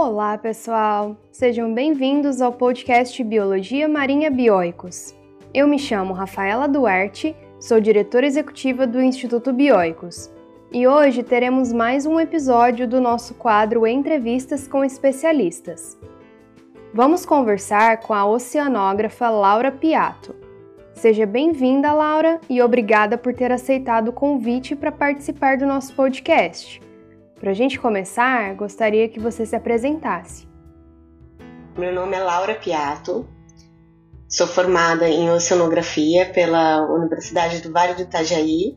Olá, pessoal! Sejam bem-vindos ao podcast Biologia Marinha Bioicos. Eu me chamo Rafaela Duarte, sou diretora executiva do Instituto Bioicos. E hoje teremos mais um episódio do nosso quadro Entrevistas com Especialistas. Vamos conversar com a oceanógrafa Laura Piato. Seja bem-vinda, Laura, e obrigada por ter aceitado o convite para participar do nosso podcast. Para a gente começar, gostaria que você se apresentasse. Meu nome é Laura Piato, sou formada em Oceanografia pela Universidade do Vale do Itajaí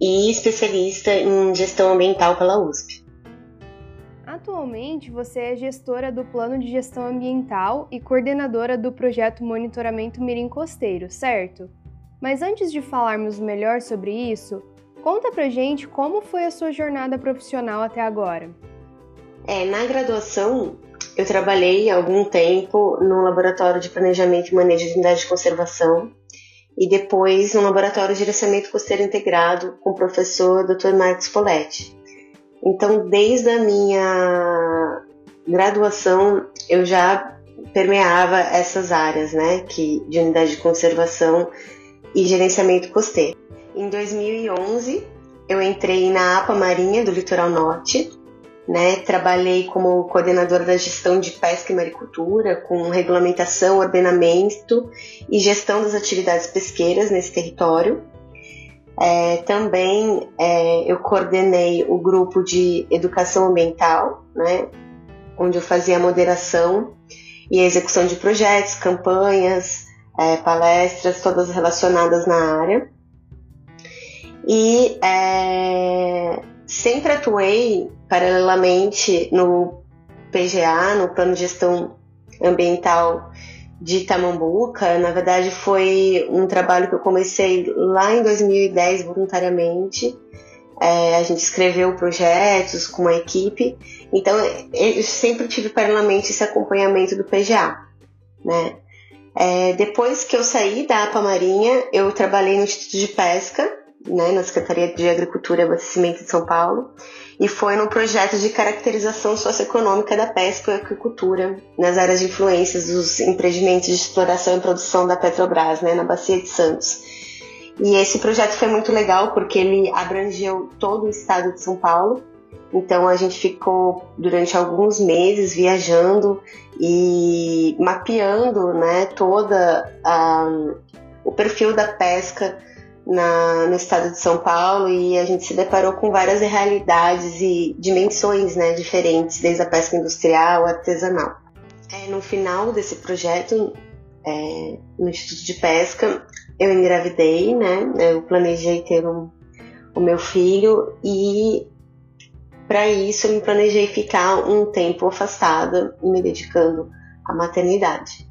e especialista em Gestão Ambiental pela USP. Atualmente, você é gestora do Plano de Gestão Ambiental e coordenadora do projeto Monitoramento Mirim Costeiro, certo? Mas antes de falarmos melhor sobre isso, Conta pra gente como foi a sua jornada profissional até agora. É, na graduação, eu trabalhei algum tempo no Laboratório de Planejamento e Manejo de Unidade de Conservação e depois no Laboratório de Gerenciamento Costeiro Integrado com o professor Dr. Marcos Poletti. Então, desde a minha graduação, eu já permeava essas áreas, né, que de unidade de conservação e gerenciamento costeiro. Em 2011, eu entrei na APA Marinha do Litoral Norte, né? Trabalhei como coordenadora da gestão de pesca e maricultura, com regulamentação, ordenamento e gestão das atividades pesqueiras nesse território. É, também é, eu coordenei o grupo de educação ambiental, né? Onde eu fazia a moderação e a execução de projetos, campanhas, é, palestras, todas relacionadas na área. E é, sempre atuei paralelamente no PGA, no Plano de Gestão Ambiental de Itamambuca. Na verdade, foi um trabalho que eu comecei lá em 2010 voluntariamente. É, a gente escreveu projetos com a equipe, então eu sempre tive paralelamente esse acompanhamento do PGA, né? É, depois que eu saí da APA Marinha, eu trabalhei no Instituto de Pesca, né, na Secretaria de Agricultura e Abastecimento de São Paulo, e foi no projeto de caracterização socioeconômica da pesca e aquicultura, nas áreas de influências dos empreendimentos de exploração e produção da Petrobras, né, na Bacia de Santos. E esse projeto foi muito legal porque ele abrangeu todo o estado de São Paulo. Então a gente ficou durante alguns meses viajando e mapeando, né, toda o perfil da pesca na, no estado de São Paulo e a gente se deparou com várias realidades e dimensões né, diferentes, desde a pesca industrial, artesanal. É, no final desse projeto, é, no Instituto de Pesca, eu engravidei, né? Eu planejei ter um, o meu filho e para isso eu me planejei ficar um tempo afastada e me dedicando à maternidade.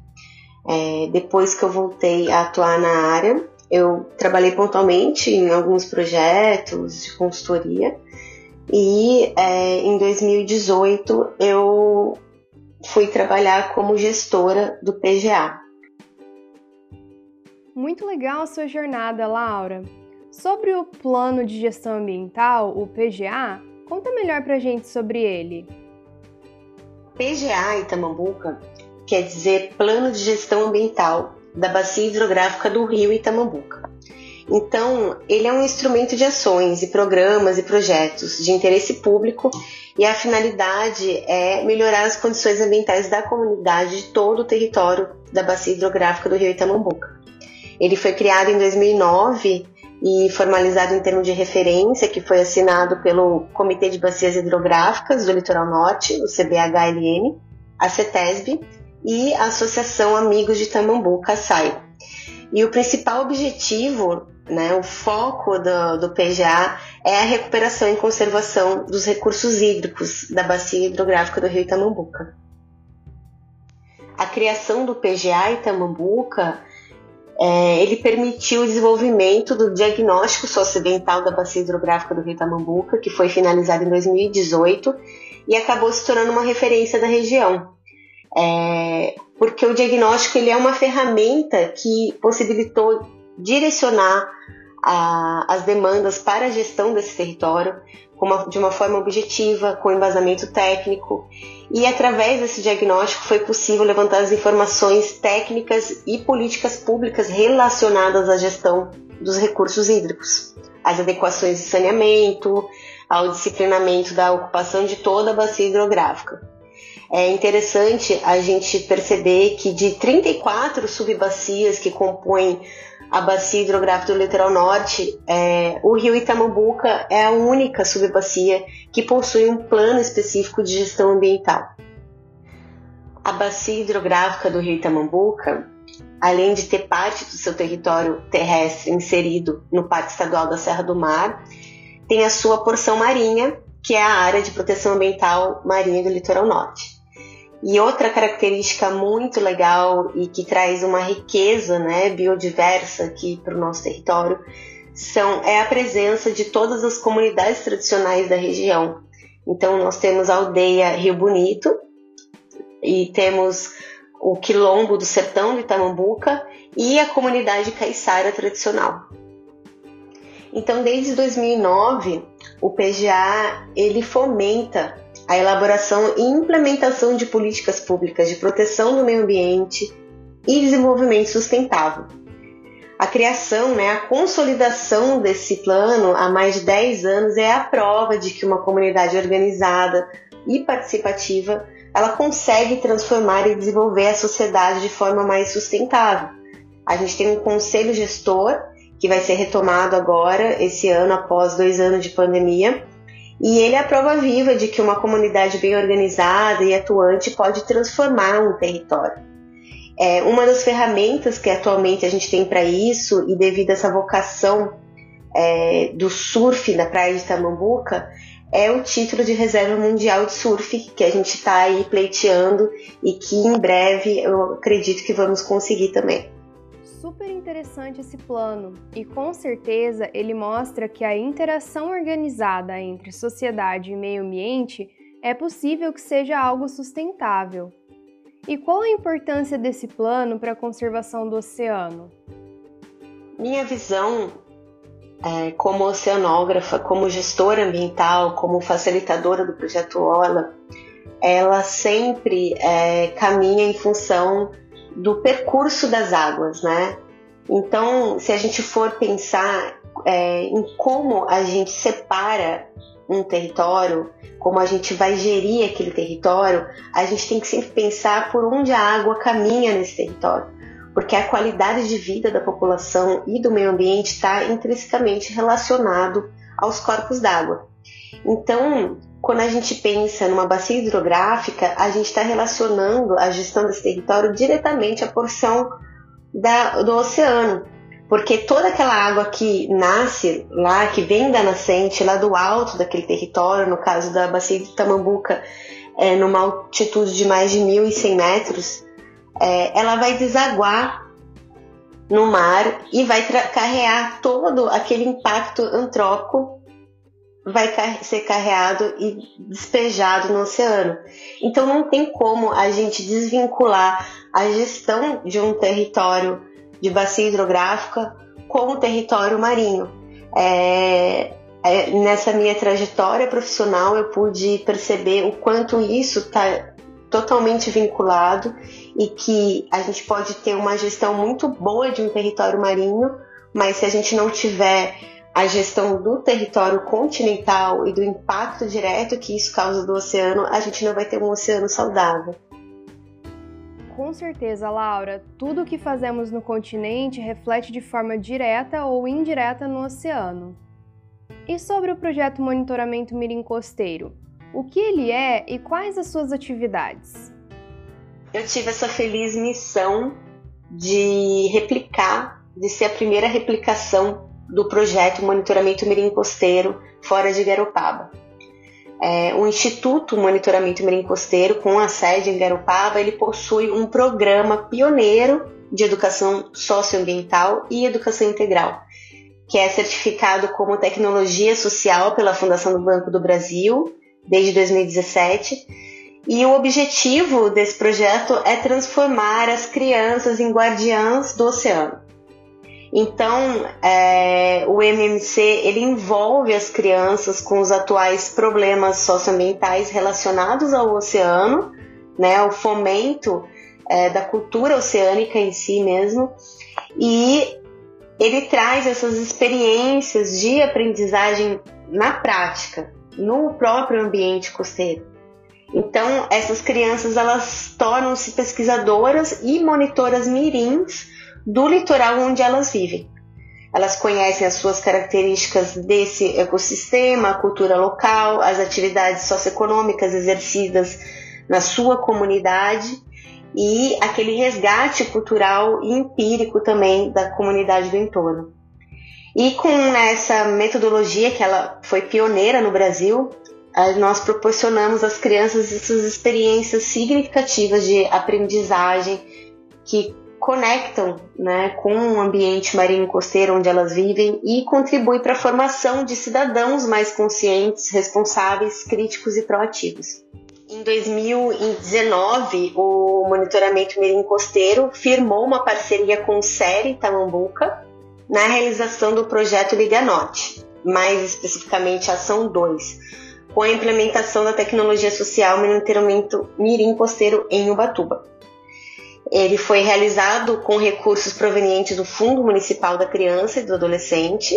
É, depois que eu voltei a atuar na área, eu trabalhei pontualmente em alguns projetos de consultoria e é, em 2018 eu fui trabalhar como gestora do PGA. Muito legal a sua jornada, Laura. Sobre o Plano de Gestão Ambiental, o PGA, conta melhor pra gente sobre ele. PGA Itamambuca quer dizer Plano de Gestão Ambiental da bacia hidrográfica do rio Itamambuca. Então, ele é um instrumento de ações e programas e projetos de interesse público e a finalidade é melhorar as condições ambientais da comunidade de todo o território da bacia hidrográfica do rio Itamambuca. Ele foi criado em 2009 e formalizado em termo de referência, que foi assinado pelo Comitê de Bacias Hidrográficas do Litoral Norte, o CBHLN, a CETESB e a Associação Amigos de Tamambuca, SAI. E o principal objetivo, né, o foco do, do PGA é a recuperação e conservação dos recursos hídricos da bacia hidrográfica do rio Itamambuca. A criação do PGA Itamambuca é, ele permitiu o desenvolvimento do diagnóstico socioambiental da bacia hidrográfica do rio Itamambuca, que foi finalizado em 2018 e acabou se tornando uma referência da região. É, porque o diagnóstico ele é uma ferramenta que possibilitou direcionar a, as demandas para a gestão desse território uma, de uma forma objetiva, com embasamento técnico, e através desse diagnóstico foi possível levantar as informações técnicas e políticas públicas relacionadas à gestão dos recursos hídricos, as adequações de saneamento, ao disciplinamento da ocupação de toda a bacia hidrográfica. É interessante a gente perceber que de 34 subbacias que compõem a bacia hidrográfica do litoral norte, é, o rio Itamambuca é a única subbacia que possui um plano específico de gestão ambiental. A bacia hidrográfica do rio Itamambuca, além de ter parte do seu território terrestre inserido no Parque Estadual da Serra do Mar, tem a sua porção marinha, que é a área de proteção ambiental marinha do litoral norte. E outra característica muito legal e que traz uma riqueza né, biodiversa aqui para o nosso território são, é a presença de todas as comunidades tradicionais da região. Então, nós temos a aldeia Rio Bonito e temos o Quilombo do Sertão de Itamambuca e a comunidade caiçara tradicional. Então, desde 2009, o PGA ele fomenta a elaboração e implementação de políticas públicas de proteção do meio ambiente e desenvolvimento sustentável. A criação, né, a consolidação desse plano há mais de 10 anos é a prova de que uma comunidade organizada e participativa ela consegue transformar e desenvolver a sociedade de forma mais sustentável. A gente tem um conselho gestor que vai ser retomado agora, esse ano, após dois anos de pandemia, e ele é a prova viva de que uma comunidade bem organizada e atuante pode transformar um território. É, uma das ferramentas que atualmente a gente tem para isso, e devido a essa vocação é, do surf na praia de Tamambuca, é o título de reserva mundial de surf que a gente está aí pleiteando e que em breve eu acredito que vamos conseguir também super interessante esse plano e com certeza ele mostra que a interação organizada entre sociedade e meio ambiente é possível que seja algo sustentável. E qual a importância desse plano para a conservação do oceano? Minha visão é, como oceanógrafa, como gestora ambiental, como facilitadora do projeto OLA, ela sempre é, caminha em função do percurso das águas, né? Então, se a gente for pensar é, em como a gente separa um território, como a gente vai gerir aquele território, a gente tem que sempre pensar por onde a água caminha nesse território, porque a qualidade de vida da população e do meio ambiente está intrinsecamente relacionado aos corpos d'água. Então, quando a gente pensa numa bacia hidrográfica, a gente está relacionando a gestão desse território diretamente à porção da, do oceano. Porque toda aquela água que nasce lá, que vem da nascente, lá do alto daquele território, no caso da bacia de Tamambuca, é, numa altitude de mais de 1.100 metros, é, ela vai desaguar no mar e vai carregar todo aquele impacto antrópico vai ser carreado e despejado no oceano. Então não tem como a gente desvincular a gestão de um território de bacia hidrográfica com o território marinho. É, é, nessa minha trajetória profissional eu pude perceber o quanto isso está totalmente vinculado e que a gente pode ter uma gestão muito boa de um território marinho, mas se a gente não tiver a gestão do território continental e do impacto direto que isso causa do oceano, a gente não vai ter um oceano saudável. Com certeza, Laura, tudo o que fazemos no continente reflete de forma direta ou indireta no oceano. E sobre o projeto Monitoramento Mirim Costeiro, o que ele é e quais as suas atividades? Eu tive essa feliz missão de replicar, de ser a primeira replicação do projeto Monitoramento Mirim Costeiro fora de Garopaba. É, o Instituto Monitoramento Mirim Costeiro, com a sede em Garopaba, ele possui um programa pioneiro de educação socioambiental e educação integral, que é certificado como tecnologia social pela Fundação do Banco do Brasil desde 2017. E o objetivo desse projeto é transformar as crianças em guardiãs do oceano. Então, é, o MMC ele envolve as crianças com os atuais problemas socioambientais relacionados ao oceano, né, o fomento é, da cultura oceânica em si mesmo, e ele traz essas experiências de aprendizagem na prática, no próprio ambiente costeiro. Então, essas crianças elas tornam-se pesquisadoras e monitoras mirins do litoral onde elas vivem. Elas conhecem as suas características desse ecossistema, a cultura local, as atividades socioeconômicas exercidas na sua comunidade e aquele resgate cultural e empírico também da comunidade do entorno. E com essa metodologia que ela foi pioneira no Brasil, nós proporcionamos às crianças essas experiências significativas de aprendizagem que conectam né, com o ambiente marinho costeiro onde elas vivem e contribui para a formação de cidadãos mais conscientes, responsáveis, críticos e proativos. Em 2019, o Monitoramento Mirim Costeiro firmou uma parceria com o SERI Tamambuca na realização do projeto Liga Norte, mais especificamente Ação 2, com a implementação da tecnologia social Monitoramento Mirim Costeiro em Ubatuba. Ele foi realizado com recursos provenientes do Fundo Municipal da Criança e do Adolescente.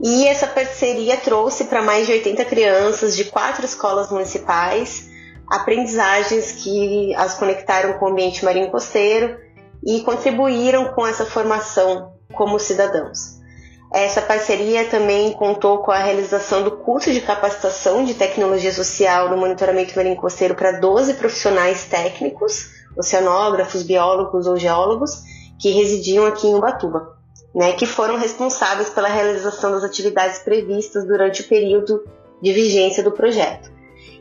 E essa parceria trouxe para mais de 80 crianças de quatro escolas municipais aprendizagens que as conectaram com o ambiente marinho costeiro e contribuíram com essa formação como cidadãos. Essa parceria também contou com a realização do curso de capacitação de tecnologia social no monitoramento marinho costeiro para 12 profissionais técnicos oceanógrafos, biólogos ou geólogos que residiam aqui em Ubatuba, né, que foram responsáveis pela realização das atividades previstas durante o período de vigência do projeto.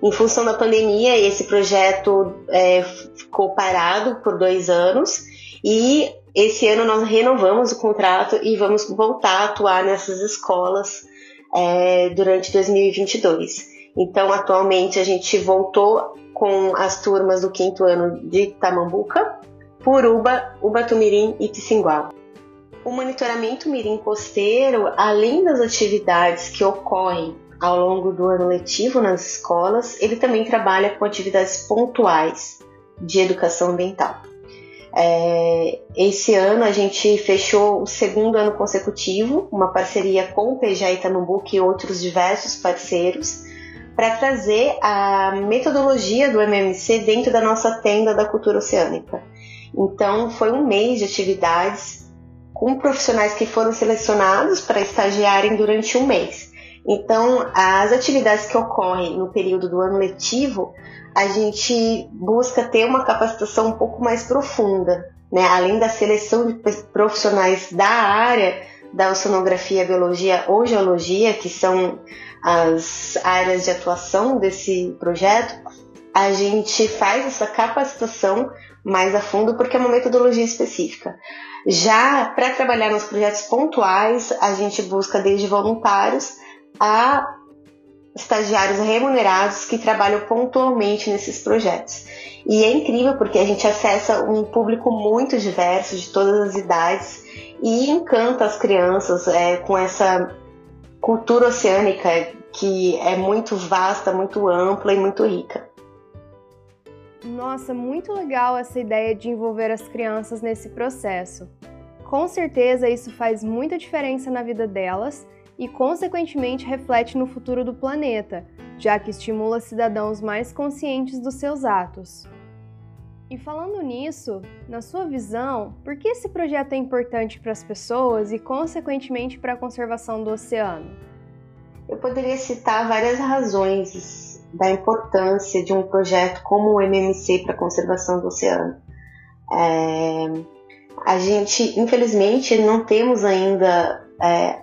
Em função da pandemia, esse projeto é, ficou parado por dois anos e esse ano nós renovamos o contrato e vamos voltar a atuar nessas escolas é, durante 2022. Então, atualmente, a gente voltou com as turmas do quinto ano de Tamambuca, Puruba, Ubatumirim e Pissinguá. O monitoramento mirim costeiro, além das atividades que ocorrem ao longo do ano letivo nas escolas, ele também trabalha com atividades pontuais de educação ambiental. É, esse ano a gente fechou o segundo ano consecutivo, uma parceria com o PJ Itamambuca e outros diversos parceiros, para trazer a metodologia do MMC dentro da nossa tenda da cultura oceânica. Então, foi um mês de atividades com profissionais que foram selecionados para estagiarem durante um mês. Então, as atividades que ocorrem no período do ano letivo, a gente busca ter uma capacitação um pouco mais profunda, né? além da seleção de profissionais da área da oceanografia, biologia ou geologia, que são as áreas de atuação desse projeto, a gente faz essa capacitação mais a fundo porque é uma metodologia específica. Já para trabalhar nos projetos pontuais, a gente busca desde voluntários a estagiários remunerados que trabalham pontualmente nesses projetos. E é incrível porque a gente acessa um público muito diverso, de todas as idades, e encanta as crianças é, com essa cultura oceânica que é muito vasta, muito ampla e muito rica. Nossa, muito legal essa ideia de envolver as crianças nesse processo. Com certeza isso faz muita diferença na vida delas e, consequentemente, reflete no futuro do planeta, já que estimula cidadãos mais conscientes dos seus atos. E falando nisso, na sua visão, por que esse projeto é importante para as pessoas e, consequentemente, para a conservação do oceano? Eu poderia citar várias razões da importância de um projeto como o MMC para a conservação do oceano. É, a gente, infelizmente, não temos ainda é,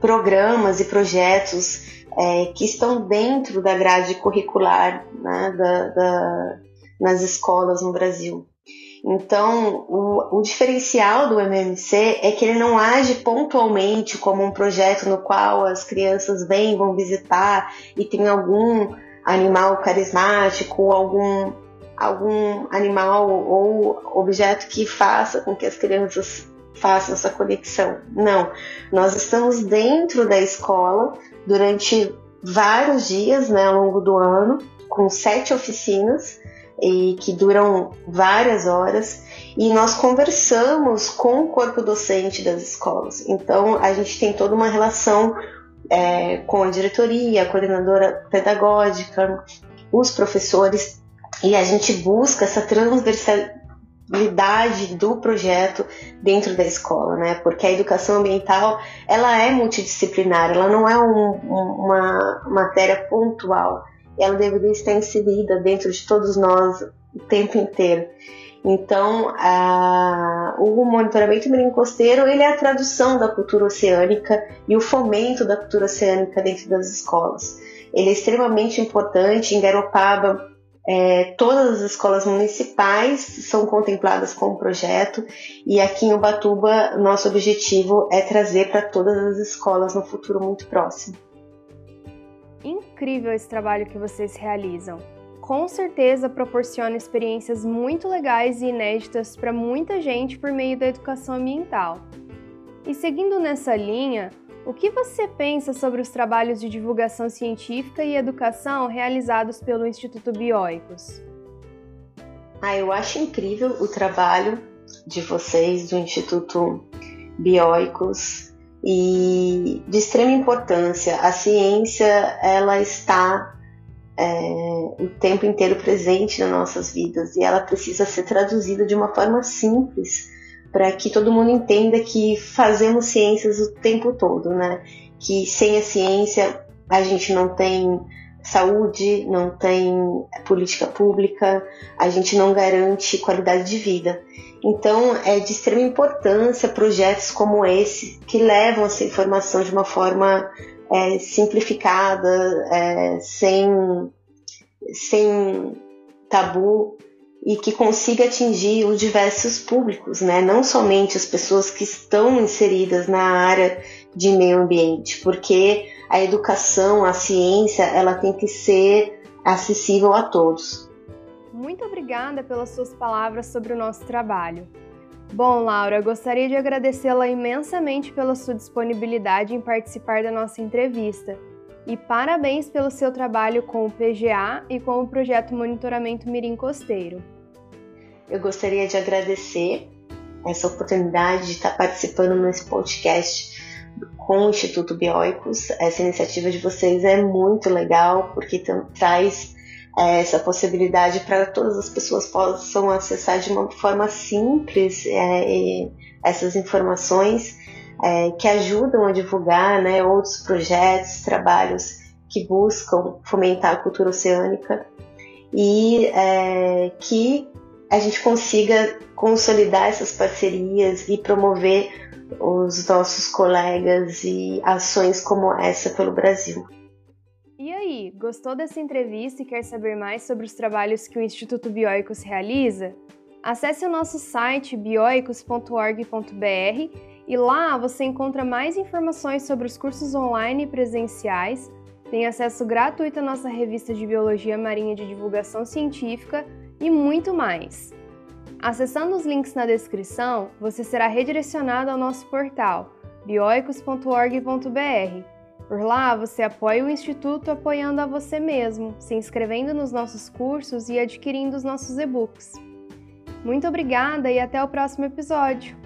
programas e projetos é, que estão dentro da grade curricular né, da, da nas escolas no Brasil. Então, o, o, diferencial do MMC é que ele não age pontualmente como um projeto no qual as crianças vêm, vão visitar e tem algum animal carismático, algum, algum animal ou objeto que faça com que as crianças façam essa conexão. Não, nós estamos dentro da escola durante vários dias né, ao longo do ano, com sete oficinas e que duram várias horas e nós conversamos com o corpo docente das escolas. Então a gente tem toda uma relação é, com a diretoria, a coordenadora pedagógica, os professores e a gente busca essa transversalidade do projeto dentro da escola, né? Porque a educação ambiental ela é multidisciplinar, ela não é um, uma matéria pontual, ela deveria estar inserida dentro de todos nós o tempo inteiro. Então, a, o monitoramento marinho costeiro ele é a tradução da cultura oceânica e o fomento da cultura oceânica dentro das escolas. Ele é extremamente importante. Em Garopaba, é, todas as escolas municipais são contempladas com o projeto e aqui em Ubatuba, nosso objetivo é trazer para todas as escolas no futuro muito próximo. Incrível esse trabalho que vocês realizam com certeza proporciona experiências muito legais e inéditas para muita gente por meio da educação ambiental. E seguindo nessa linha, o que você pensa sobre os trabalhos de divulgação científica e educação realizados pelo Instituto Bioicos? Ah, eu acho incrível o trabalho de vocês do Instituto Bioicos e de extrema importância. A ciência ela está é, o tempo inteiro presente nas nossas vidas e ela precisa ser traduzida de uma forma simples para que todo mundo entenda que fazemos ciências o tempo todo, né? Que sem a ciência a gente não tem saúde, não tem política pública, a gente não garante qualidade de vida. Então, é de extrema importância projetos como esse que levam essa informação de uma forma é, simplificada, é, sem, sem tabu e que consiga atingir os diversos públicos, né? não somente as pessoas que estão inseridas na área de meio ambiente, porque a educação, a ciência, ela tem que ser acessível a todos. Muito obrigada pelas suas palavras sobre o nosso trabalho. Bom, Laura, gostaria de agradecê-la imensamente pela sua disponibilidade em participar da nossa entrevista. E parabéns pelo seu trabalho com o PGA e com o projeto Monitoramento Mirim Costeiro. Eu gostaria de agradecer essa oportunidade de estar participando nesse podcast com o Instituto Bioicos. Essa iniciativa de vocês é muito legal porque traz é, essa possibilidade para todas as pessoas possam acessar de uma forma simples é, essas informações é, que ajudam a divulgar né, outros projetos, trabalhos que buscam fomentar a cultura oceânica e é, que a gente consiga consolidar essas parcerias e promover os nossos colegas e ações como essa pelo Brasil. E aí, gostou dessa entrevista e quer saber mais sobre os trabalhos que o Instituto Bioicos realiza? Acesse o nosso site bioicos.org.br e lá você encontra mais informações sobre os cursos online e presenciais, tem acesso gratuito à nossa revista de Biologia Marinha de Divulgação Científica e muito mais. Acessando os links na descrição, você será redirecionado ao nosso portal bioicos.org.br por lá, você apoia o Instituto apoiando a você mesmo, se inscrevendo nos nossos cursos e adquirindo os nossos e-books. Muito obrigada e até o próximo episódio!